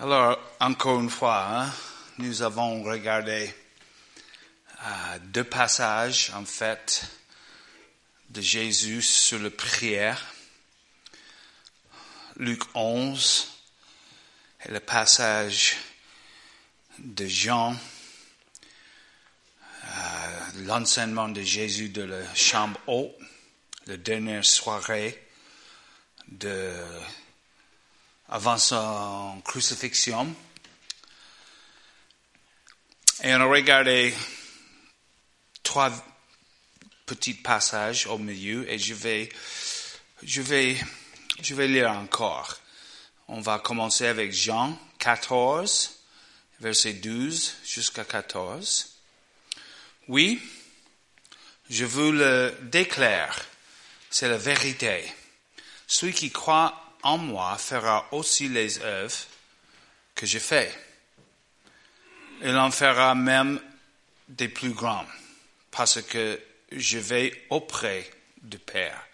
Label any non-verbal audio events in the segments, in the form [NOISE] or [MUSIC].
Alors, encore une fois, hein, nous avons regardé euh, deux passages, en fait, de Jésus sur la prière. Luc 11 et le passage de Jean, euh, l'enseignement de Jésus de la chambre haute, la dernière soirée de avant son crucifixion. Et on a regardé trois petits passages au milieu et je vais, je vais, je vais lire encore. On va commencer avec Jean 14, verset 12 jusqu'à 14. Oui, je vous le déclare, c'est la vérité. Celui qui croit en moi fera aussi les œuvres que je fais. Il en fera même des plus grands, parce que je vais auprès du Père.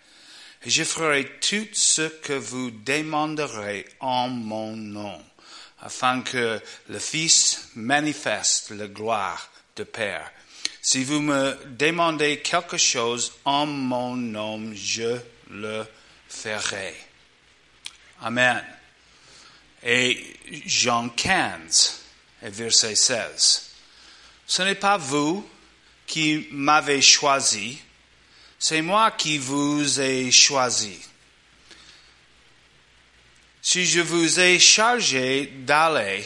Et je ferai tout ce que vous demanderez en mon nom, afin que le Fils manifeste la gloire du Père. Si vous me demandez quelque chose en mon nom, je le ferai. Amen. Et Jean 15, verset 16. Ce n'est pas vous qui m'avez choisi, c'est moi qui vous ai choisi. Si je vous ai chargé d'aller,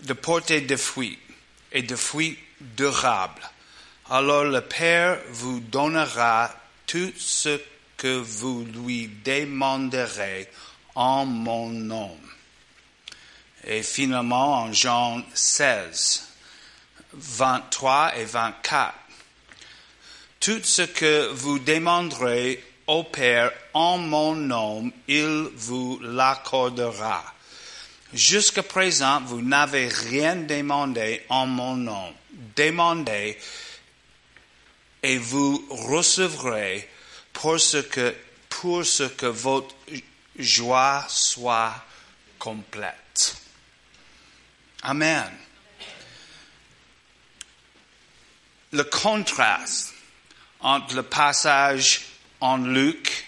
de porter des fruits et des fruits durables, alors le Père vous donnera tout ce que vous lui demanderez en mon nom. Et finalement, en Jean 16, 23 et 24, tout ce que vous demanderez au Père en mon nom, il vous l'accordera. Jusqu'à présent, vous n'avez rien demandé en mon nom. Demandez et vous recevrez pour ce que, pour ce que votre joie soit complète. Amen. Le contraste entre le passage en Luc,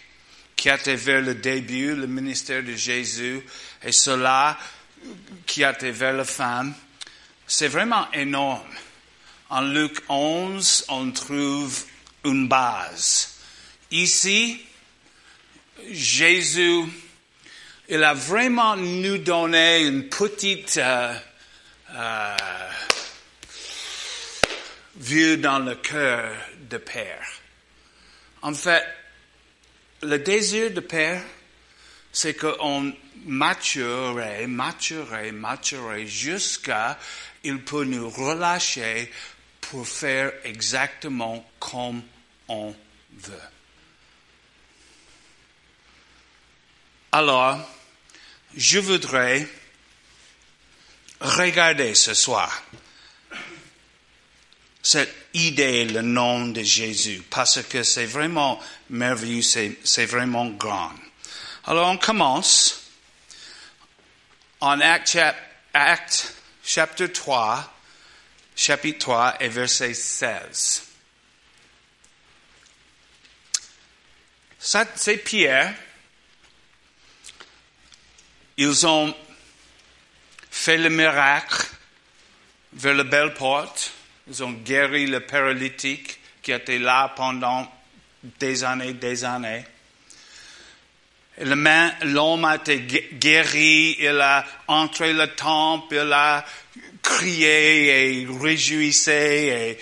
qui été vers le début, le ministère de Jésus, et cela qui été vers la fin, c'est vraiment énorme. En Luc 11, on trouve une base. Ici, Jésus, il a vraiment nous donné une petite euh, euh, vue dans le cœur de Père. En fait, le désir de Père, c'est qu'on maturerait, maturerait, maturerait jusqu'à il peut nous relâcher pour faire exactement comme on veut. Alors, je voudrais regarder ce soir cette idée, le nom de Jésus, parce que c'est vraiment merveilleux, c'est vraiment grand. Alors on commence en Acte, chapitre 3, chapitre 3 et verset 16. Ça, c'est Pierre ils ont fait le miracle vers la belle porte. Ils ont guéri le paralytique qui était là pendant des années, des années. L'homme a été guéri, il a entré le temple, il a crié et réjouissé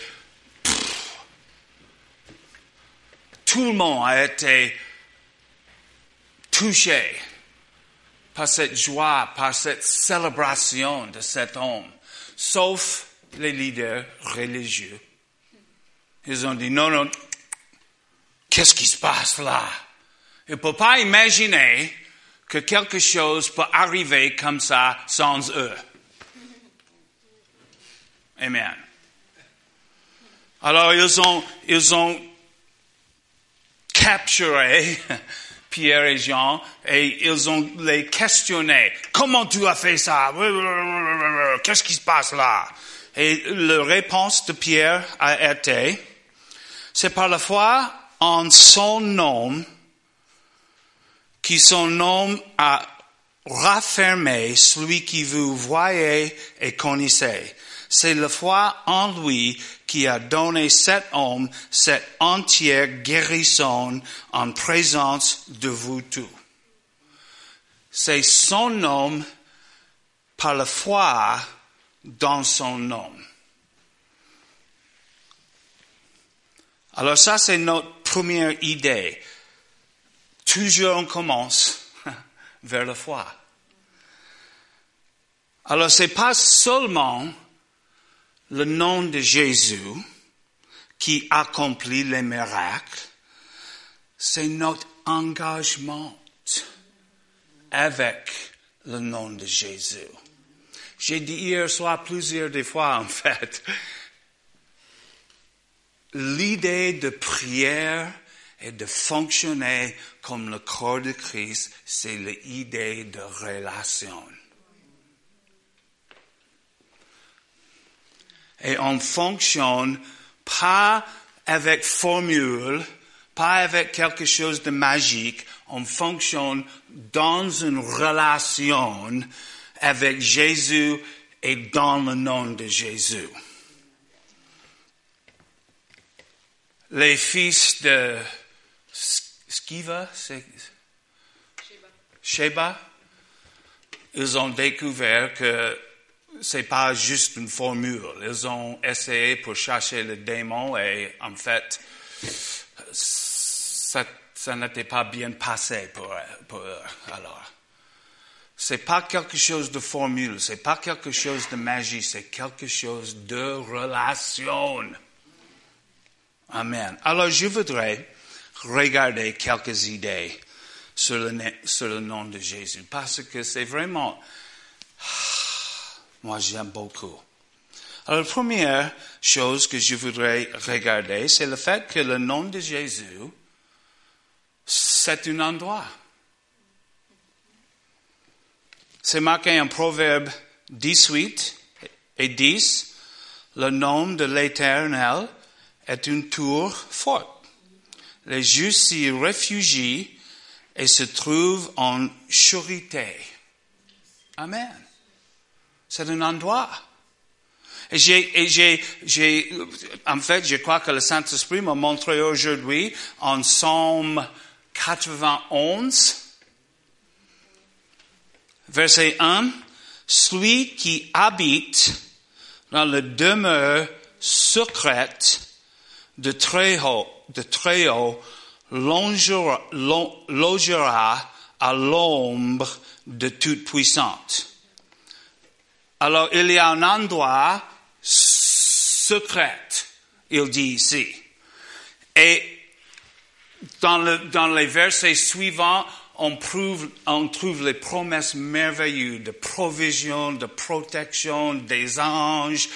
et tout le monde a été touché par cette joie, par cette célébration de cet homme, sauf les leaders religieux. Ils ont dit, non, non, qu'est-ce qui se passe là? Ils ne peuvent pas imaginer que quelque chose peut arriver comme ça sans eux. Amen. Alors ils ont, ils ont capturé Pierre et Jean, et ils ont les questionné. Comment tu as fait ça? Qu'est-ce qui se passe là? Et la réponse de Pierre a été, c'est par la foi en son nom, qui son nom a raffermé celui qui vous voyez et connaissez. C'est la foi en lui qui a donné cet homme cette entière guérison en présence de vous tous. C'est son nom par la foi dans son nom. Alors ça, c'est notre première idée. Toujours on commence [LAUGHS] vers la foi. Alors c'est pas seulement le nom de Jésus qui accomplit les miracles, c'est notre engagement avec le nom de Jésus. J'ai dit hier soir plusieurs des fois, en fait, l'idée de prière et de fonctionner comme le corps de Christ, c'est l'idée de relation. Et on fonctionne pas avec formule, pas avec quelque chose de magique, on fonctionne dans une relation avec Jésus et dans le nom de Jésus. Les fils de Skiva, c'est Sheba, ils ont découvert que c'est pas juste une formule. Ils ont essayé pour chercher le démon et en fait, ça, n'était pas bien passé pour, pour eux. Alors, c'est pas quelque chose de formule, c'est pas quelque chose de magie, c'est quelque chose de relation. Amen. Alors, je voudrais regarder quelques idées sur le, sur le nom de Jésus parce que c'est vraiment moi, j'aime beaucoup. Alors, la première chose que je voudrais regarder, c'est le fait que le nom de Jésus, c'est un endroit. C'est marqué en Proverbe 18 et 10, le nom de l'Éternel est une tour forte. Les justes s'y réfugient et se trouvent en sûreté. Amen. C'est un endroit. Et j'ai, j'ai, en fait, je crois que le Saint-Esprit m'a montré aujourd'hui en Psaume 91, verset 1, celui qui habite dans la demeure secrète de très haut, de très haut, à l'ombre de toute puissante. Alors, il y a un endroit secret, il dit ici. Et dans, le, dans les versets suivants, on, prouve, on trouve les promesses merveilleuses de provision, de protection, des anges,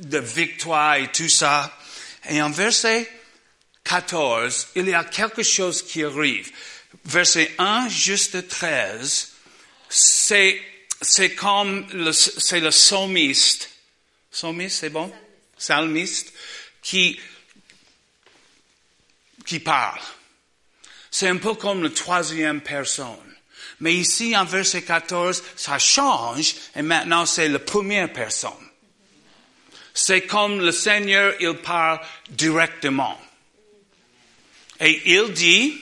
de victoire et tout ça. Et en verset 14, il y a quelque chose qui arrive. Verset 1 juste 13, c'est c'est comme le, c'est le psalmiste, psalmiste, c'est bon? Psalmiste, qui, qui parle. C'est un peu comme le troisième personne. Mais ici, en verset 14, ça change et maintenant c'est la première personne. C'est comme le Seigneur, il parle directement. Et il dit,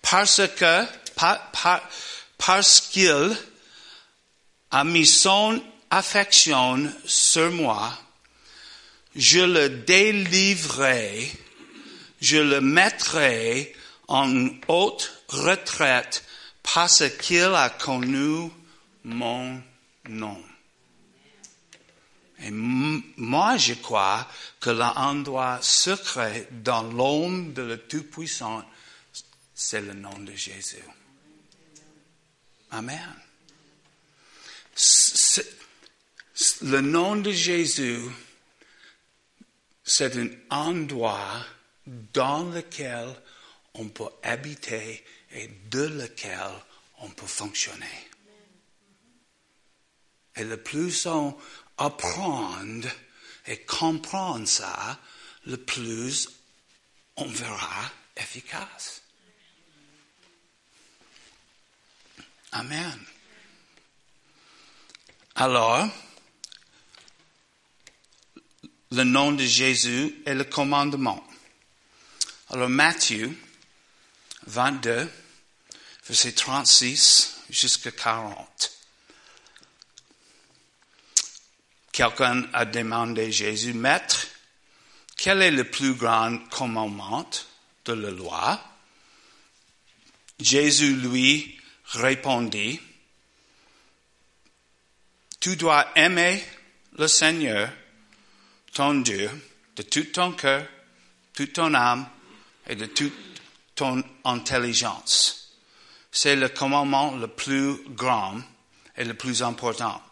parce que, parce qu'il a mis son affection sur moi, je le délivrerai, je le mettrai en haute retraite parce qu'il a connu mon nom. Et moi, je crois que l'endroit secret dans l'ombre de le Tout-Puissant, c'est le nom de Jésus. Amen le nom de Jésus, c'est un endroit dans lequel on peut habiter et de lequel on peut fonctionner. Et le plus on apprend et comprend ça, le plus on verra efficace. Amen. Alors, le nom de Jésus est le commandement. Alors Matthieu 22, verset 36 jusqu'à 40. Quelqu'un a demandé Jésus, Maître, quel est le plus grand commandement de la loi? Jésus lui répondit, Tu dois aimer le Seigneur, ton Dieu, de tout ton cœur, toute ton âme et de toute ton intelligence. C'est le commandement le plus grand et le plus important.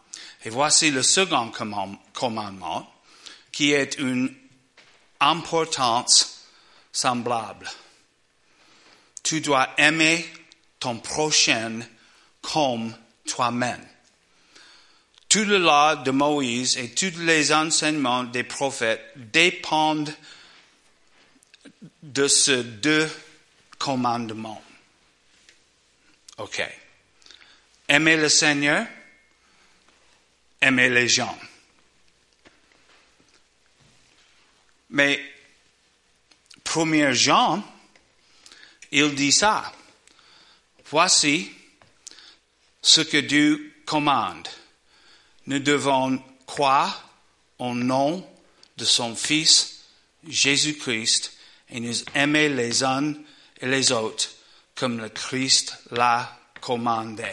Et voici le second commandement qui est une importance semblable. Tu dois aimer ton prochain comme toi-même. Tout le loi de Moïse et tous les enseignements des prophètes dépendent de ces deux commandements. OK. Aimer le Seigneur, aimer les gens. Mais, premier Jean, il dit ça. Voici ce que Dieu commande. Nous devons croire au nom de son Fils Jésus-Christ et nous aimer les uns et les autres comme le Christ l'a commandé.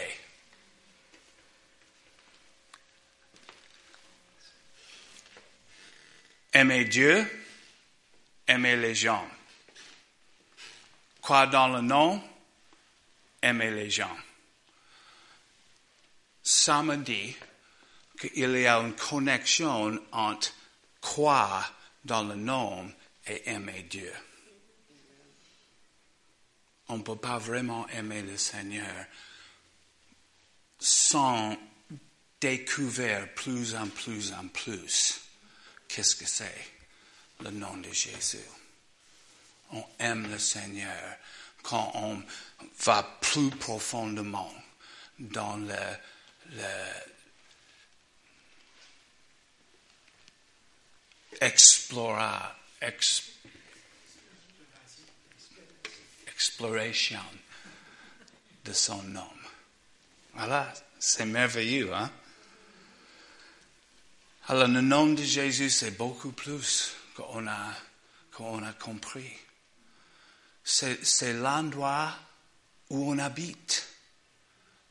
Aimer Dieu, aimer les gens. Croire dans le nom, aimer les gens. Ça me dit qu'il y a une connexion entre croire dans le nom et aimer Dieu. On ne peut pas vraiment aimer le Seigneur sans découvrir plus en plus en plus qu'est-ce que c'est le nom de Jésus. On aime le Seigneur quand on va plus profondément dans le, le exploration de son nom. Voilà, c'est merveilleux, hein? Alors, le nom de Jésus, c'est beaucoup plus qu'on a, qu'on a compris. C'est l'endroit où on habite.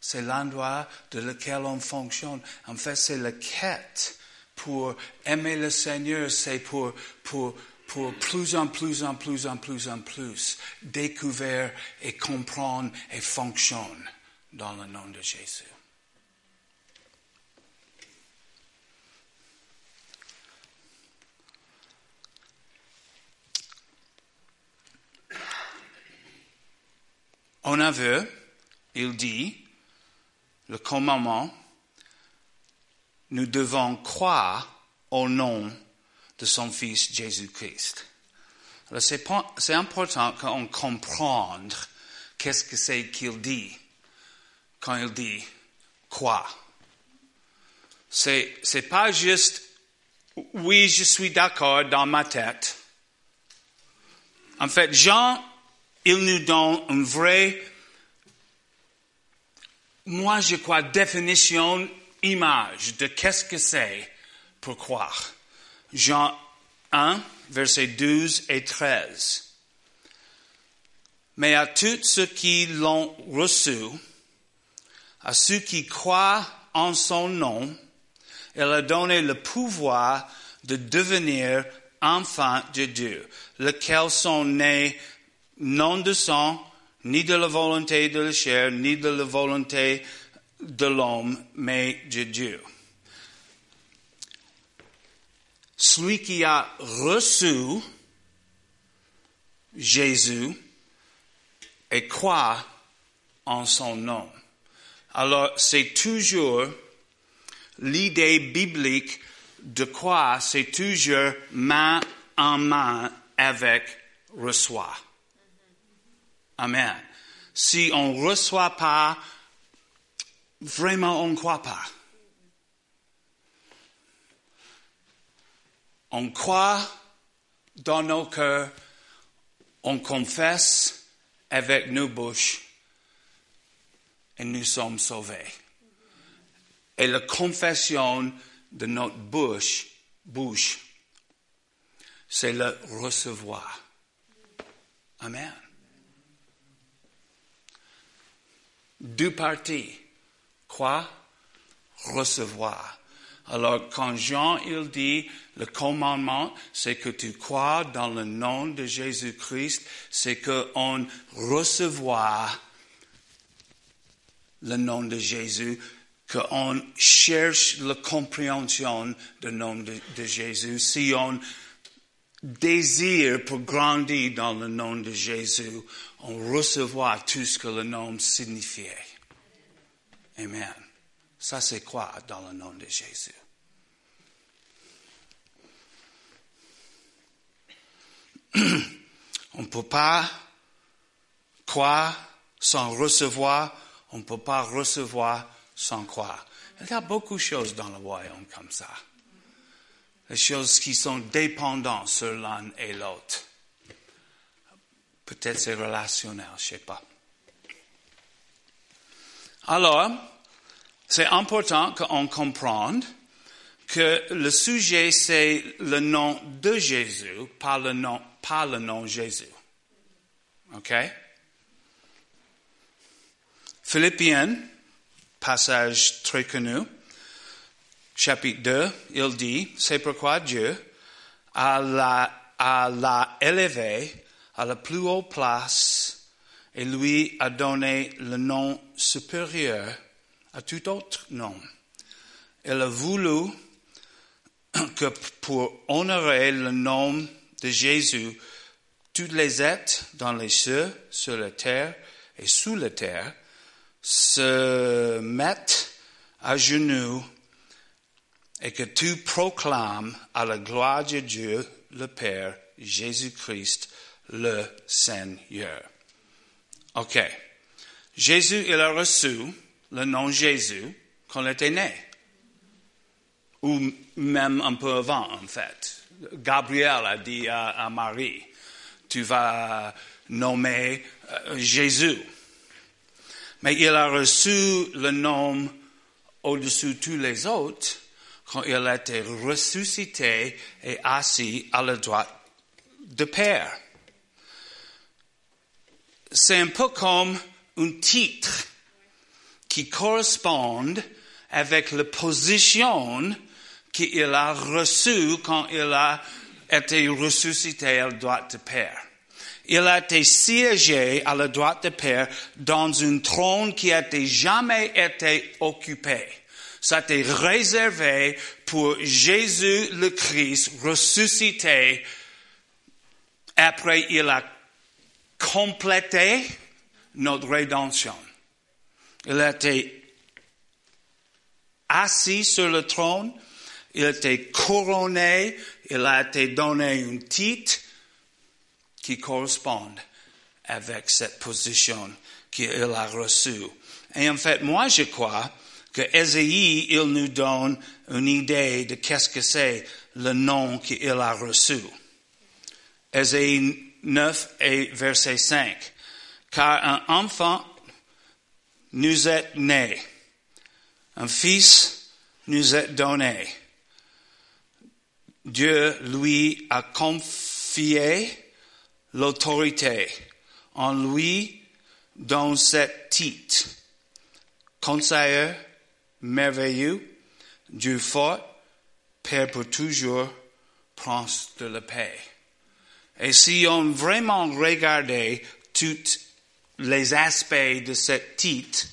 C'est l'endroit de lequel on fonctionne. En fait, c'est la quête pour aimer le Seigneur, c'est pour, pour, pour plus en plus en plus en plus en plus découvrir et comprendre et fonctionner dans le nom de Jésus. On a vu, il dit, le commandement, nous devons croire au nom de son Fils Jésus-Christ. C'est important qu'on comprenne qu'est-ce que c'est qu'il dit quand il dit quoi. C'est, c'est pas juste oui, je suis d'accord dans ma tête. En fait, Jean il nous donne une vraie, moi je crois, définition, image de qu'est-ce que c'est pour croire. Jean 1, versets 12 et 13. Mais à tous ceux qui l'ont reçu, à ceux qui croient en son nom, il a donné le pouvoir de devenir enfants de Dieu, lesquels sont nés non de sang, ni de la volonté de la chair, ni de la volonté de l'homme, mais de Dieu. Celui qui a reçu Jésus et croit en son nom. Alors, c'est toujours l'idée biblique de croire, c'est toujours main en main avec reçoit. Amen. Si on ne reçoit pas, vraiment on ne croit pas. On croit dans nos cœurs, on confesse avec nos bouches et nous sommes sauvés. Et la confession de notre bouche, bouche, c'est le recevoir. Amen. Deux parties. Quoi? Recevoir. Alors, quand Jean, il dit, le commandement, c'est que tu crois dans le nom de Jésus-Christ, c'est qu'on recevoir le nom de Jésus, qu'on cherche la compréhension du nom de, Jésus, si on désire pour grandir dans le nom de Jésus, on recevra tout ce que le nom signifiait. Amen. Ça, c'est quoi dans le nom de Jésus? [CLEARS THROAT] On ne peut pas croire sans recevoir. On ne peut pas recevoir sans croire. Il y a beaucoup de choses dans le royaume comme ça. Les choses qui sont dépendantes sur l'un et l'autre. Peut-être c'est relationnel, je ne sais pas. Alors, c'est important qu'on comprenne que le sujet, c'est le nom de Jésus, pas le nom, le nom Jésus. OK? Philippiens, passage très connu, chapitre 2, il dit, c'est pourquoi Dieu a l'a, l'a élevé à la plus haute place et lui a donné le nom supérieur à tout autre nom. Il a voulu que pour honorer le nom de Jésus, tous les êtres dans les cieux, sur la terre et sous la terre se mettent à genoux et que tu proclames à la gloire de Dieu le Père, Jésus-Christ, le Seigneur. OK. Jésus, il a reçu le nom Jésus quand il était né. Ou même un peu avant, en fait. Gabriel a dit à, Marie, tu vas nommer euh, Jésus. Mais il a reçu le nom au-dessus de tous les autres quand il a été ressuscité et assis à la droite de Père. C'est un peu comme un titre qui correspond avec la position qu'il a reçue quand il a été ressuscité à la droite de Père. Il a été siégé à la droite de Père dans un trône qui a jamais été occupé. Ça a été réservé pour Jésus le Christ ressuscité. Après, il a complété notre rédemption. Il été assis sur le trône, il été couronné, il a été donné un titre qui correspond avec cette position qu'il a reçue. Et en fait, moi je crois que Ésaïe, il nous donne une idée de qu'est-ce que c'est le nom qu'il a reçu. Ésaïe 9 et verset 5. Car un enfant nous est né, un fils nous est donné. Dieu lui a confié l'autorité. En lui, dans cette titre, conseiller merveilleux, Dieu fort, Père pour toujours, prince de la paix. Et si on vraiment regardait tous les aspects de cette titre,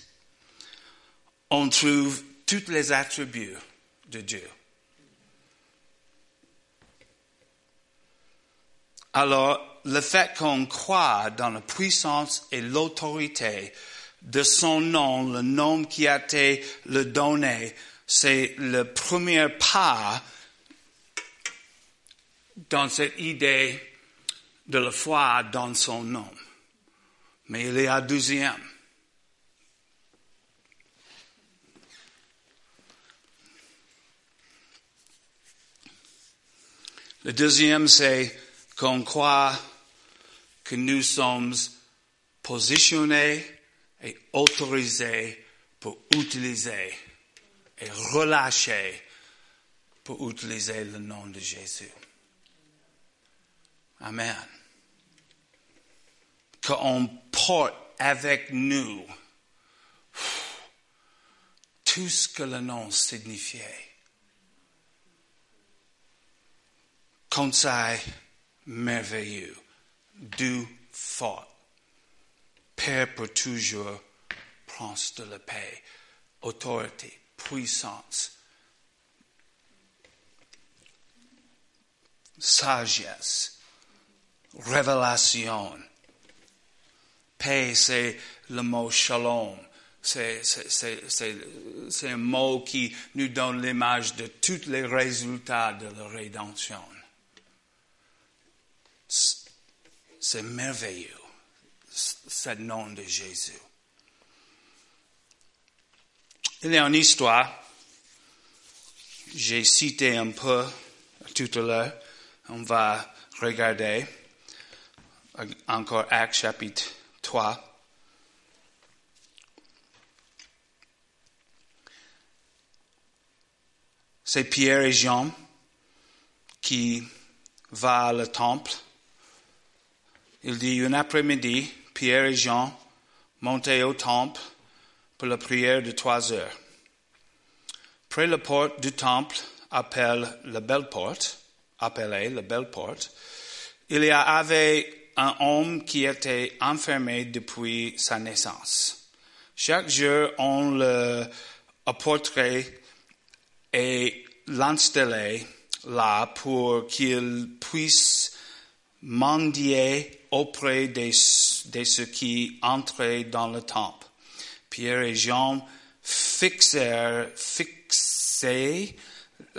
on trouve tous les attributs de Dieu. Alors, le fait qu'on croit dans la puissance et l'autorité de son nom, le nom qui a été le donné, c'est le premier pas dans cette idée de la foi dans son nom. Mais il deuxième. Le deuxième, c'est qu'on croit que nous sommes positionnés et autorisés pour utiliser et relâcher pour utiliser le nom de Jésus. Amen. Qu'on porte avec nous. Tout ce que le nom signifiait. Conseil merveilleux, du fort, Père pour toujours, prince de la paix, autorité, puissance, sagesse, révélation. Paix, c'est le mot shalom. C'est, un mot qui nous donne l'image de tous les résultats de la rédemption. C'est merveilleux, ce nom de Jésus. Il y a une histoire, j'ai cité un peu tout à l'heure, on va regarder encore Acte chapitre 3. C'est Pierre et Jean qui à le temple il dit, un après-midi, Pierre et Jean montaient au temple pour la prière de trois heures. Près la porte du temple, appelée la belle porte, appelée la belle porte, il y avait un homme qui était enfermé depuis sa naissance. Chaque jour, on le apporterait et l'installait là pour qu'il puisse mendier auprès de, ceux qui entraient dans le temple. Pierre et Jean fixèrent, fixaient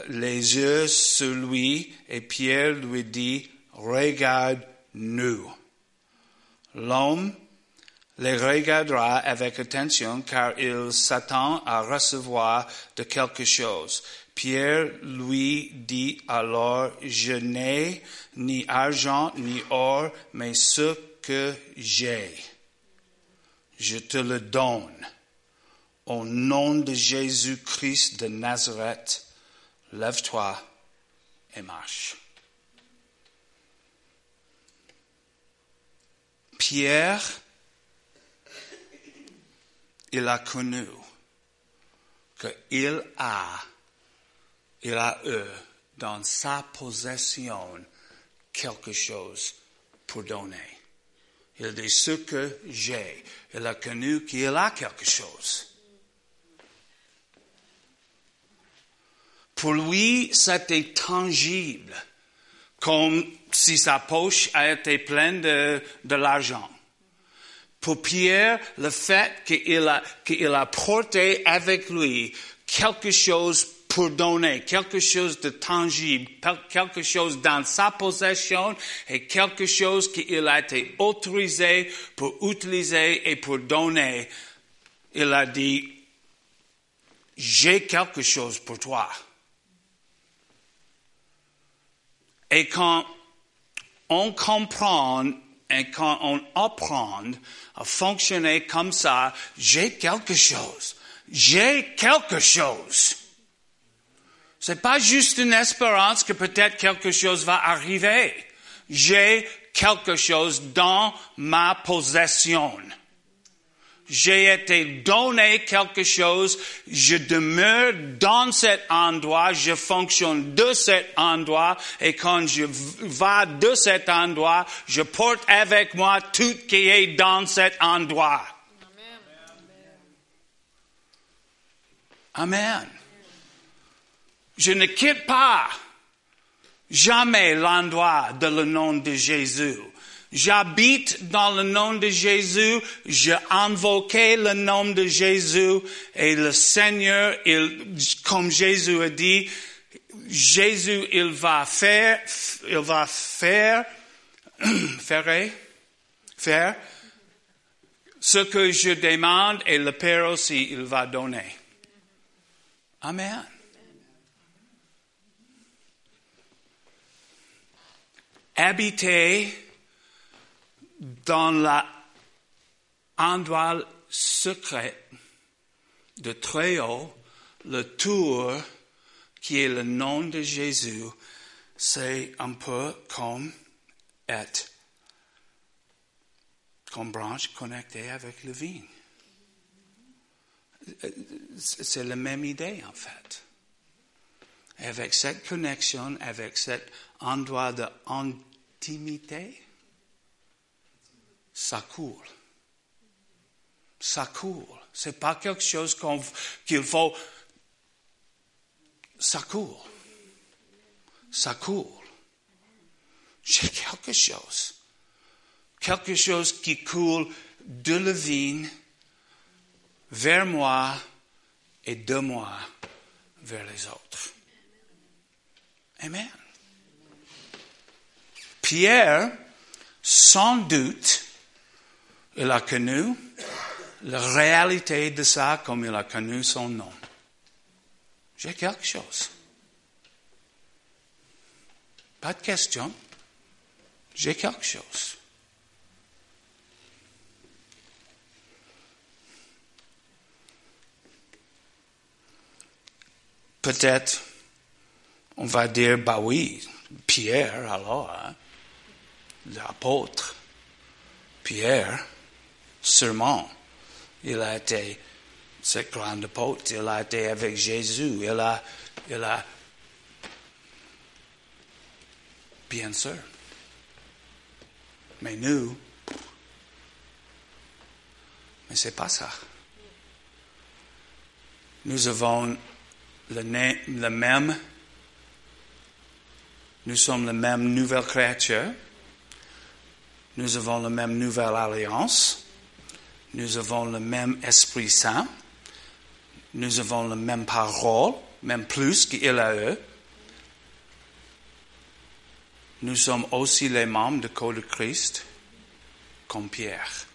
les yeux sur lui et Pierre lui dit, regarde-nous. L'homme les regardera avec attention car il s'attend à recevoir de quelque chose. Pierre lui dit alors, je n'ai ni argent ni or, mais ce que j'ai, je te le donne. Au nom de Jésus-Christ de Nazareth, lève-toi et marche. Pierre, il a connu qu'il a il a eu dans sa possession quelque chose pour donner. Il dit ce que j'ai. Il a connu qu'il a quelque chose. Pour lui, c'était tangible, comme si sa poche a été pleine de, de l'argent. Pour Pierre, le fait qu'il a, qu'il a porté avec lui quelque chose pour donner quelque chose de tangible, quelque chose dans sa possession et quelque chose qu'il a été autorisé pour utiliser et pour donner. Il a dit, j'ai quelque chose pour toi. Et quand on comprend et quand on apprend à fonctionner comme ça, j'ai quelque chose. J'ai quelque chose. C'est pas juste une espérance que peut-être quelque chose va arriver. J'ai quelque chose dans ma possession. J'ai été donné quelque chose, je demeure dans cet endroit, je fonctionne de cet endroit, et quand je vais de cet endroit, je porte avec moi tout qui est dans cet endroit. Amen. Je ne quitte pas. Jamais l'endroit de le nom de Jésus. J'habite dans le nom de Jésus, j'ai invoqué le nom de Jésus et le Seigneur, comme Jésus a dit, Jésus, il va faire, il va faire, [CLEARS THROAT] faire, faire ce que je demande et le Père aussi, il va donner. Amen. Habiter dans l'endroit secret de très haut, le tour qui est le nom de Jésus, c'est un peu comme être comme branche connectée avec le vin. C'est la même idée en fait. Avec cette connexion, avec cet endroit d'intimité, ça coule. Ça coule. C'est pas quelque chose qu'il faut. Ça coule. Ça coule. J'ai quelque chose. Quelque chose qui coule de la vigne vers moi et de moi vers les autres. Amen. Pierre, sans doute, il a connu la réalité de ça comme il a connu son nom. J'ai quelque chose. Pas de question. J'ai quelque chose. Peut-être, on va dire, bah oui, Pierre, alors, hein, l'apôtre, Pierre, sûrement, il a été ce grand apôtre, il a été avec Jésus, il a, il a, bien sûr. Mais nous, mais c'est pas ça. Nous avons le, le même, nous sommes la même nouvelle créature, nous avons la même nouvelle alliance, nous avons le même Esprit Saint, nous avons la même parole, même plus qu'il a eux. Nous sommes aussi les membres de corps de Christ, comme Pierre.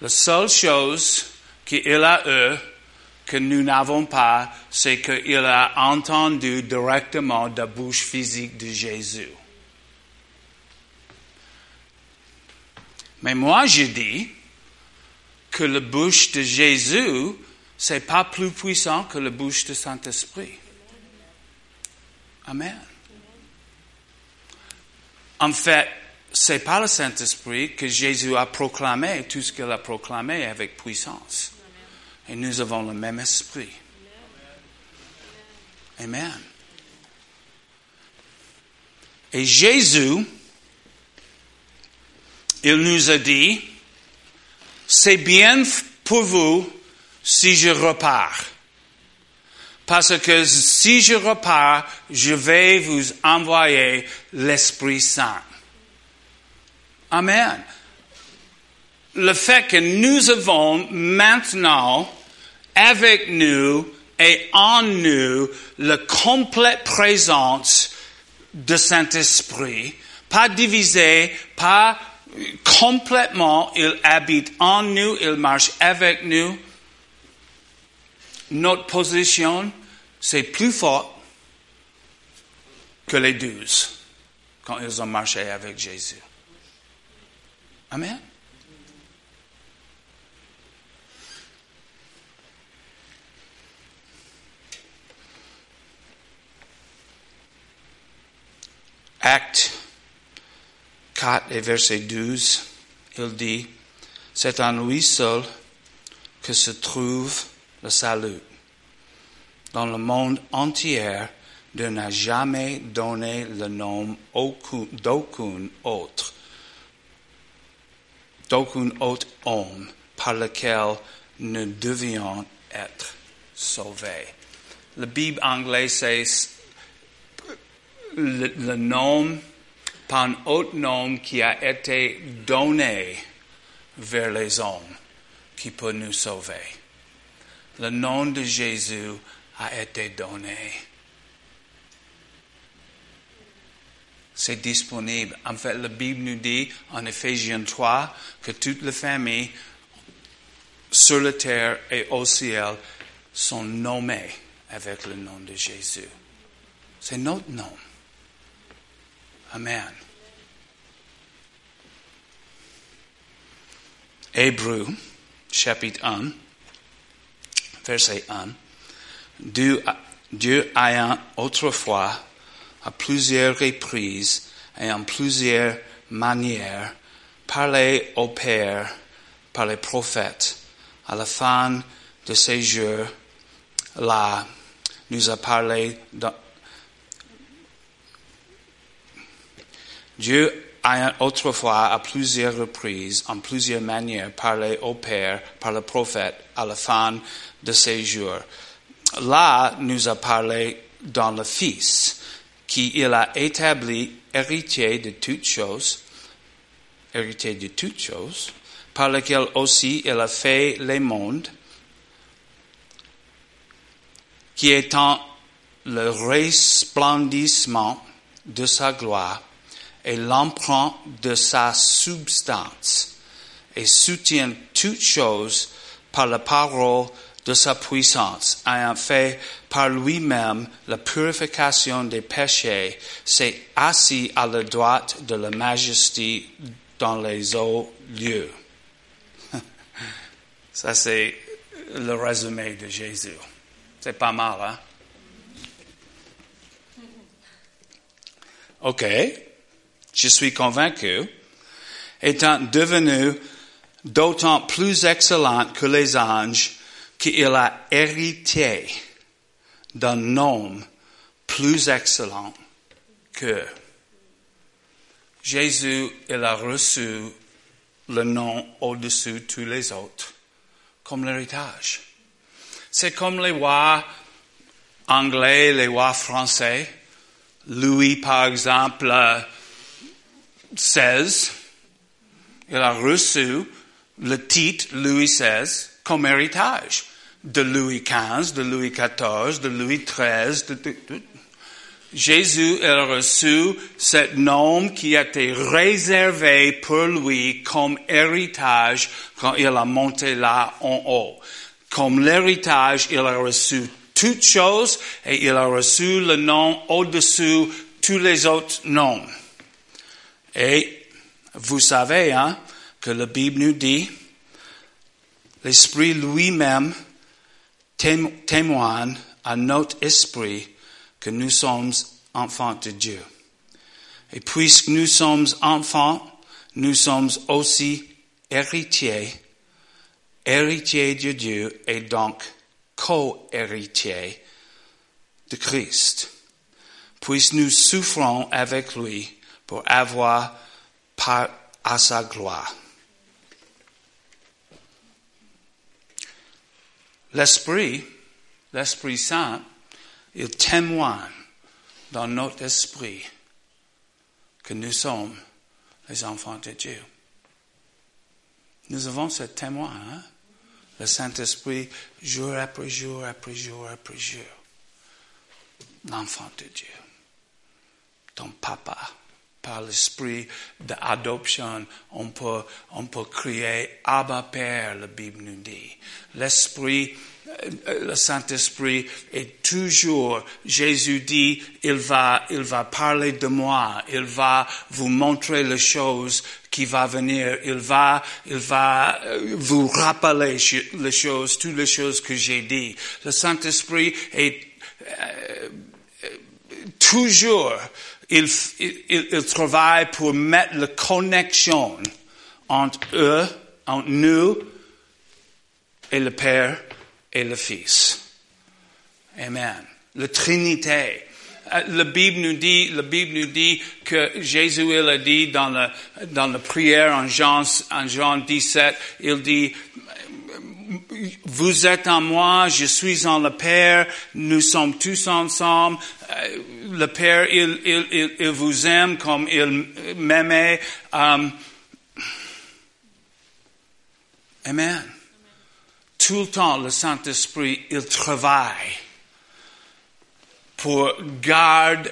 La seule chose qu'il a eux que nous n'avons pas, c'est qu'il a entendu directement de la bouche physique de Jésus. Mais moi, je dis que la bouche de Jésus, c'est pas plus puissant que la bouche du Saint-Esprit. Amen. En fait, c'est par le Saint-Esprit que Jésus a proclamé tout ce qu'il a proclamé avec puissance. Et nous avons le même esprit. Amen. Et Jésus, il nous a dit, c'est bien pour vous si je repars. Parce que si je repars, je vais vous envoyer l'Esprit Saint. Amen. Le fait que nous avons maintenant avec nous et en nous la complète présence de Saint-Esprit, pas divisé, pas complètement, il habite en nous, il marche avec nous. Notre position, c'est plus fort que les douze quand ils ont marché avec Jésus. Amen. Acte 4 et verset 12, il dit, c'est en lui seul que se trouve le salut. Dans le monde entier, Dieu n'a jamais donné le nom d'aucun autre, d'aucun autre homme par lequel nous devions être sauvés. la Bible anglaise, c'est le, le nom, par un autre nom qui a été donné vers les hommes, qui peut nous sauver. Le nom de Jésus a été donné. C'est disponible. En fait, la Bible nous dit en Éphésiens 3 que toutes les familles sur la terre et au ciel sont nommées avec le nom de Jésus. C'est notre nom. Amen. Hébreu, chapitre 1, verset 1. Dieu, Dieu ayant autrefois, à plusieurs reprises et en plusieurs manières, parlé au Père par les prophètes, à la fin de ces jours, là, nous a parlé dans, Dieu a autrefois, à plusieurs reprises, en plusieurs manières, parlé au Père par le prophète à la fin de ces jours. Là, nous a parlé dans le Fils, qui il a établi héritier de toutes choses, héritier de toutes choses, par lequel aussi il a fait les mondes, qui étant le resplendissement de sa gloire et l'emprunt de sa substance, et soutient toutes choses par la parole de sa puissance, ayant fait par lui-même la purification des péchés, s'est assis à la droite de la majesté dans les hauts lieux. [LAUGHS] Ça, c'est le résumé de Jésus. C'est pas mal, hein? OK. Je suis convaincu, étant devenu d'autant plus excellent que les anges, qu'il a hérité d'un nom plus excellent que Jésus, il a reçu le nom au-dessus de tous les autres, comme l'héritage. C'est comme les rois anglais, les rois français. Louis, par exemple, XVI, il a reçu le titre Louis XVI comme héritage de Louis XV, de Louis XIV, de Louis XIII. De, de. Jésus a reçu ce nom qui été réservé pour lui comme héritage quand il a monté là en haut. Comme l'héritage, il a reçu toutes choses et il a reçu le nom au-dessus tous les autres noms. Et vous savez hein, que la Bible nous dit, l'Esprit lui-même témoigne à notre esprit que nous sommes enfants de Dieu. Et puisque nous sommes enfants, nous sommes aussi héritiers, héritiers de Dieu et donc co-héritiers de Christ. Puisque nous souffrons avec lui pour avoir part à sa gloire. L'Esprit, l'Esprit Saint, il témoigne dans notre esprit que nous sommes les enfants de Dieu. Nous avons ce témoin, hein? le Saint-Esprit, jour après jour, après jour, après jour. L'enfant de Dieu, ton papa, par l'esprit d'adoption, on peut, on peut crier Abba Père, la Bible nous dit. L'esprit, euh, le Saint-Esprit est toujours, Jésus dit, il va, il va parler de moi, il va vous montrer les choses qui va venir, il va, il va euh, vous rappeler les choses, toutes les choses que j'ai dit. Le Saint-Esprit est euh, toujours il, il, il, travaille pour mettre la connexion entre eux, entre nous et le Père et le Fils. Amen. La Trinité. Euh, la Bible nous dit, la Bible nous dit que Jésus, il a dit dans la, dans la prière en Jean, en Jean 17, il dit, vous êtes en moi, je suis en le Père, nous sommes tous ensemble. Euh, le Père, il, il, il, vous aime comme il m'aimait. Um, amen. Tout le temps, le Saint-Esprit, il travaille pour garder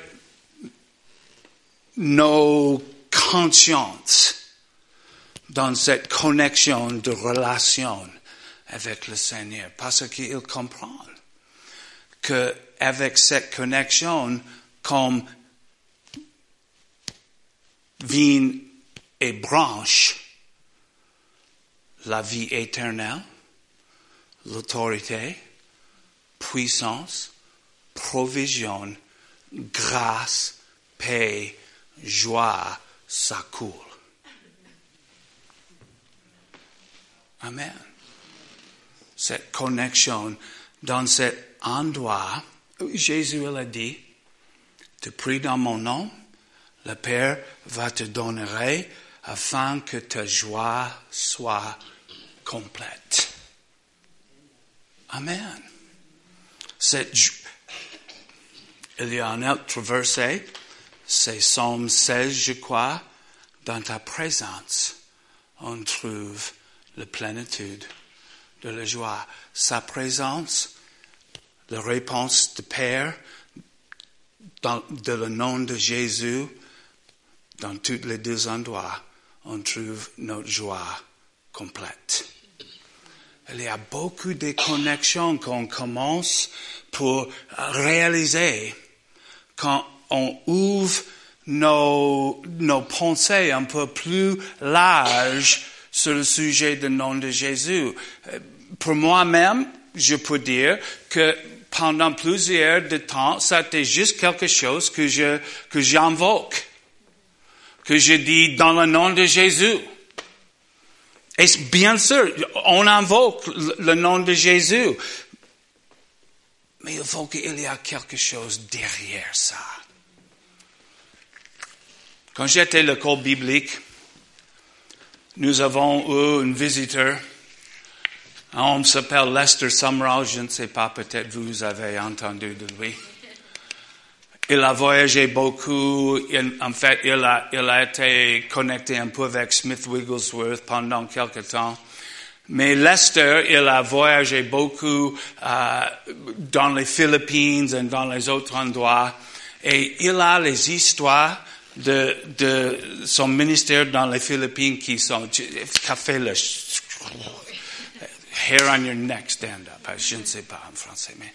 nos consciences dans cette connexion de relation avec le Seigneur parce qu'il comprend que avec cette connexion comme vient et branche la vie éternelle, l'autorité, puissance, provision, grâce, paix, joie, ça coule. Amen. Cette connexion dans cet endroit, Jésus a dit, tu pries dans mon nom, le Père va te donner afin que ta joie soit complète. Amen. Cette, il y a un autre verset, c'est Psaume 16, je crois, dans ta présence, on trouve la plénitude de la joie. Sa présence, la réponse de Père, dans, de le nom de Jésus, dans tous les deux endroits, on trouve notre joie complète. Il y a beaucoup de connexions qu'on commence pour réaliser quand on ouvre nos, nos pensées un peu plus larges sur le sujet du nom de Jésus. Pour moi-même, je peux dire que pendant plusieurs de temps, c'était juste quelque chose que je, que j'invoque. Que je dis dans le nom de Jésus. Et bien sûr, on invoque le nom de Jésus. Mais il faut qu'il y ait quelque chose derrière ça. Quand j'étais à l'école biblique, nous avons eu un visiteur. Un homme s'appelle Lester Sumrall. Je ne sais pas, peut-être vous avez entendu de lui. Il a voyagé beaucoup. en fait, il a, été connecté un peu avec Smith Wigglesworth pendant quelque temps. Mais Lester, il a voyagé beaucoup euh, dans les Philippines et dans les autres endroits. Et il a les histoires de, son ministère dans les Philippines qui sont, hair on your neck stand up. Je ne sais pas en français, mais.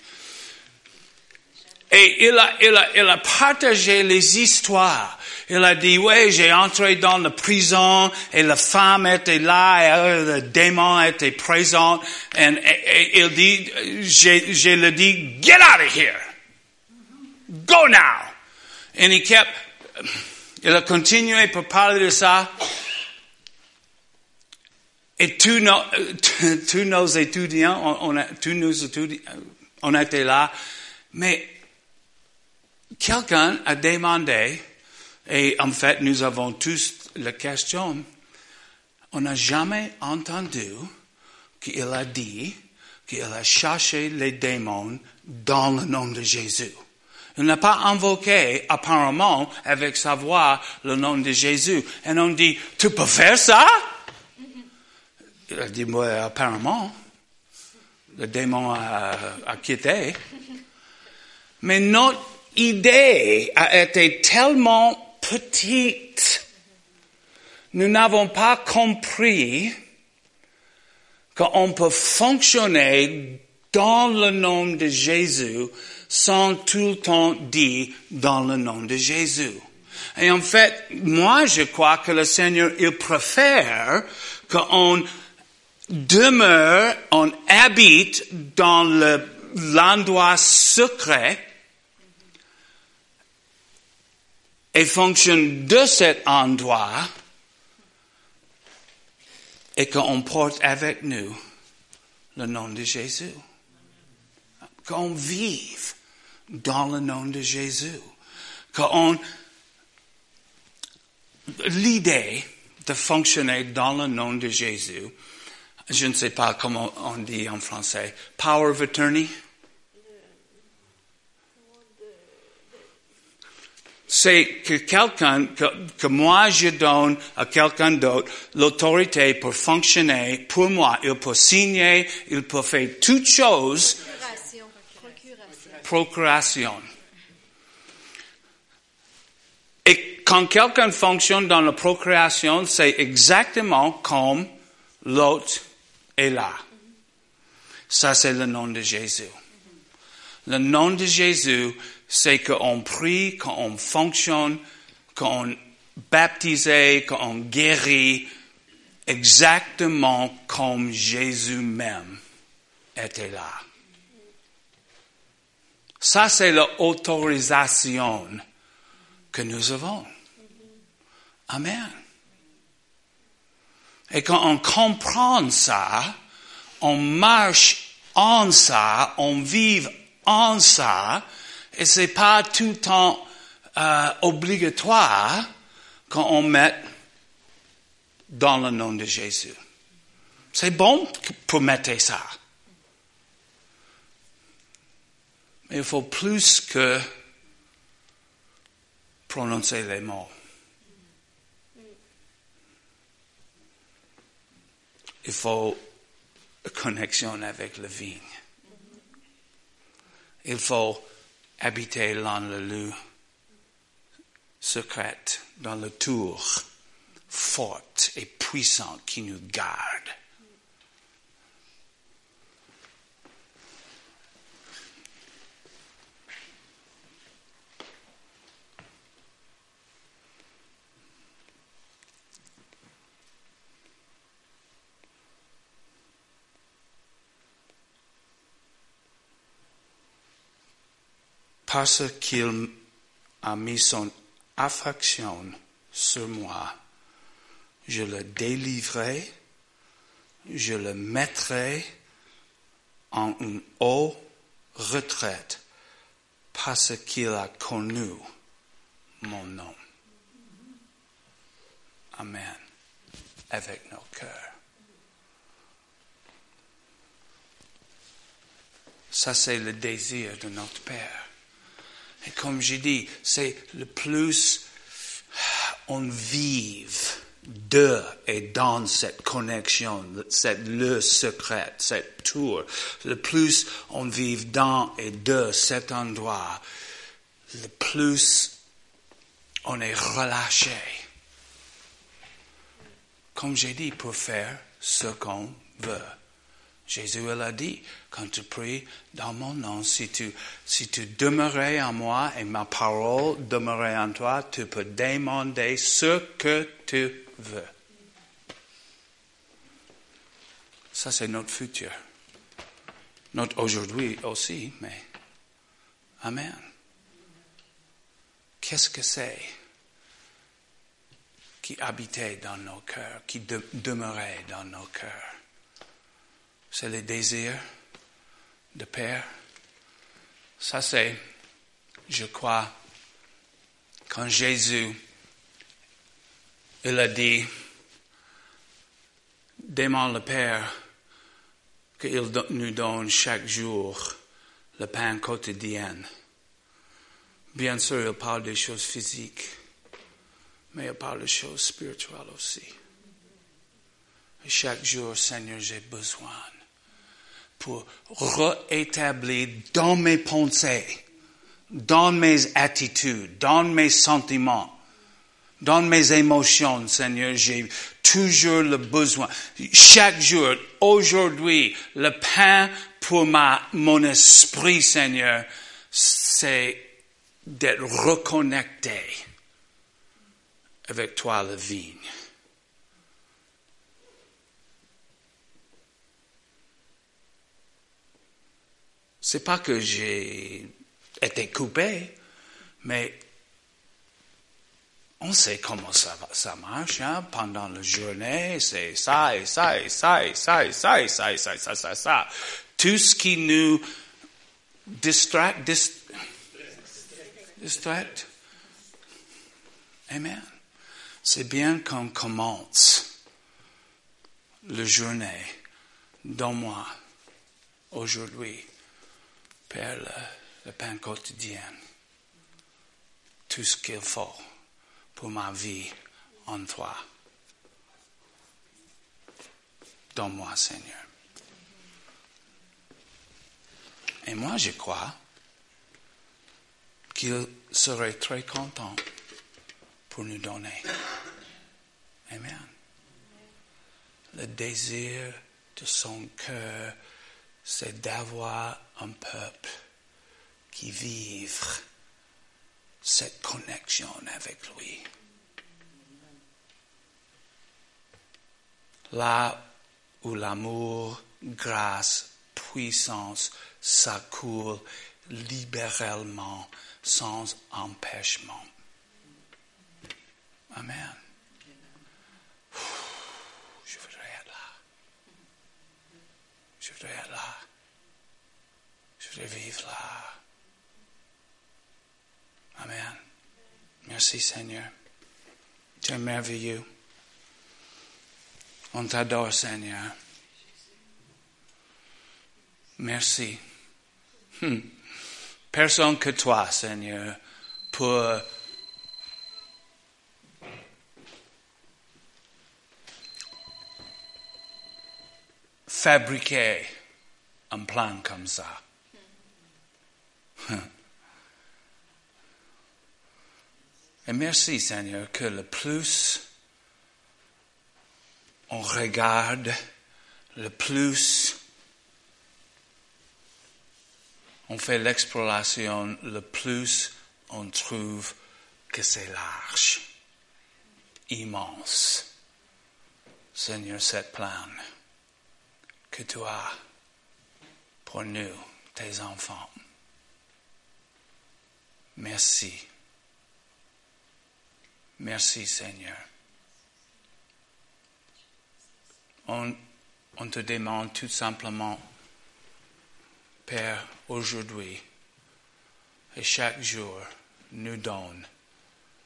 Et il a, il a, il a partagé les histoires. Il a dit, oui, j'ai entré dans la prison et la femme était là et le démon était présent. Et, et, il dit, j'ai, le dit, get out of here. Go now. Kept, il a continué pour parler de ça. Et tous nos, nos étudiants, on, a, tous on là. Mais quelqu'un a demandé, et en fait nous avons tous la question, on n'a jamais entendu qu'il a dit qu'il a cherché les démons dans le nom de Jésus. Il n'a pas invoqué apparemment avec sa voix le nom de Jésus. Et on dit, tu peux faire ça? Dit, moi, apparemment. Le démon a, a quitté. Mais notre idée a été tellement petite. Nous n'avons pas compris qu'on peut fonctionner dans le nom de Jésus sans tout le temps dire dans le nom de Jésus. Et en fait, moi, je crois que le Seigneur, il préfère qu'on demeure, on habite dans l'endroit secret et fonctionne de cet endroit et qu'on porte avec nous le nom de Jésus. Qu'on vive dans le nom de Jésus. Qu'on, l'idée de fonctionner dans le nom de Jésus, je ne sais pas comment on dit en français, power of attorney? C'est que quelqu'un, que, que moi je donne à quelqu'un d'autre l'autorité pour fonctionner pour moi. Il peut signer, il peut faire toutes choses. Procuration. Procuration. Procuration. Et quand quelqu'un fonctionne dans la procréation, c'est exactement comme l'autre est là. Ça, c'est le nom de Jésus. Le nom de Jésus, c'est qu'on prie, qu'on fonctionne, qu'on baptise, qu'on guérit, exactement comme Jésus même était là. Ça, c'est l'autorisation que nous avons. Amen. Et quand on comprend ça, on marche en ça, on vit en ça, et c'est pas tout le temps euh, obligatoire quand on met dans le nom de Jésus. C'est bon pour mettre ça. Mais il faut plus que prononcer les mots. Il faut une connexion avec la vigne. Il faut habiter dans le lieu secret, dans le tour fort et puissant qui nous garde. Parce qu'il a mis son affection sur moi, je le délivrerai, je le mettrai en une haute retraite parce qu'il a connu mon nom. Amen. Avec nos cœurs. Ça, c'est le désir de notre Père. Et comme j'ai dit, c'est le plus on vive de et dans cette connexion, cette le secret, cette tour. Le plus on vive dans et de cet endroit, le plus on est relâché. Comme j'ai dit, pour faire ce qu'on veut. Jésus l'a dit, quand tu pries dans mon nom, si tu, si tu demeurais en moi et ma parole demeurait en toi, tu peux demander ce que tu veux. Ça, c'est notre futur. Notre aujourd'hui aussi, mais Amen. Qu'est-ce que c'est qui habitait dans nos cœurs, qui demeurait dans nos cœurs? C'est le désir de Père. Ça, c'est, je crois, quand Jésus, il a dit, demande le Père qu'il nous donne chaque jour le pain quotidien. Bien sûr, il parle des choses physiques, mais il parle des choses spirituelles aussi. Et chaque jour, Seigneur, j'ai besoin pour rétablir dans mes pensées, dans mes attitudes, dans mes sentiments, dans mes émotions, Seigneur, j'ai toujours le besoin. Chaque jour, aujourd'hui, le pain pour ma, mon esprit, Seigneur, c'est d'être reconnecté avec toi, la vigne. C'est pas que j'ai été coupé, mais on sait comment ça, marche, hein? Pendant la journée, c'est ça et ça et ça et ça et ça et ça et ça et ça, ça, ça. Tout ce qui nous distrait, distrait. Amen. C'est bien qu'on commence la journée Donne-moi aujourd'hui, Père, le, le pain quotidien, tout ce qu'il faut pour ma vie en toi. Donne-moi, Seigneur. Et moi, je crois qu'il serait très content pour nous donner. Amen. Le désir de son cœur, c'est d'avoir un peuple qui vive cette connexion avec lui. Là où l'amour, grâce, puissance s'accoule libéralement sans empêchement. Amen. Je voudrais être là. Je voudrais être là. Je voudrais vivre là. Amen. Merci Seigneur. Tu es merveilleux. On t'adore Seigneur. Merci. Hmm. Personne que toi, Seigneur, pour fabriquer un plan comme ça. Et merci Seigneur que le plus on regarde, le plus on fait l'exploration, le plus on trouve que c'est large, immense. Seigneur, cette plan que tu as pour nous, tes enfants. Merci. Merci Seigneur. On, te demande tout simplement, Père, aujourd'hui et chaque jour, nous donne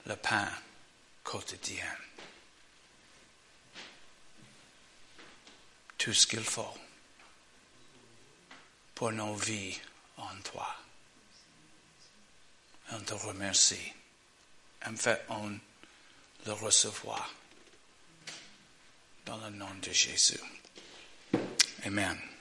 le pain quotidien. Tout ce qu'il faut pour nos vies en toi. On te remercie. En fait, on le recevoir dans le nom de Jésus. Amen.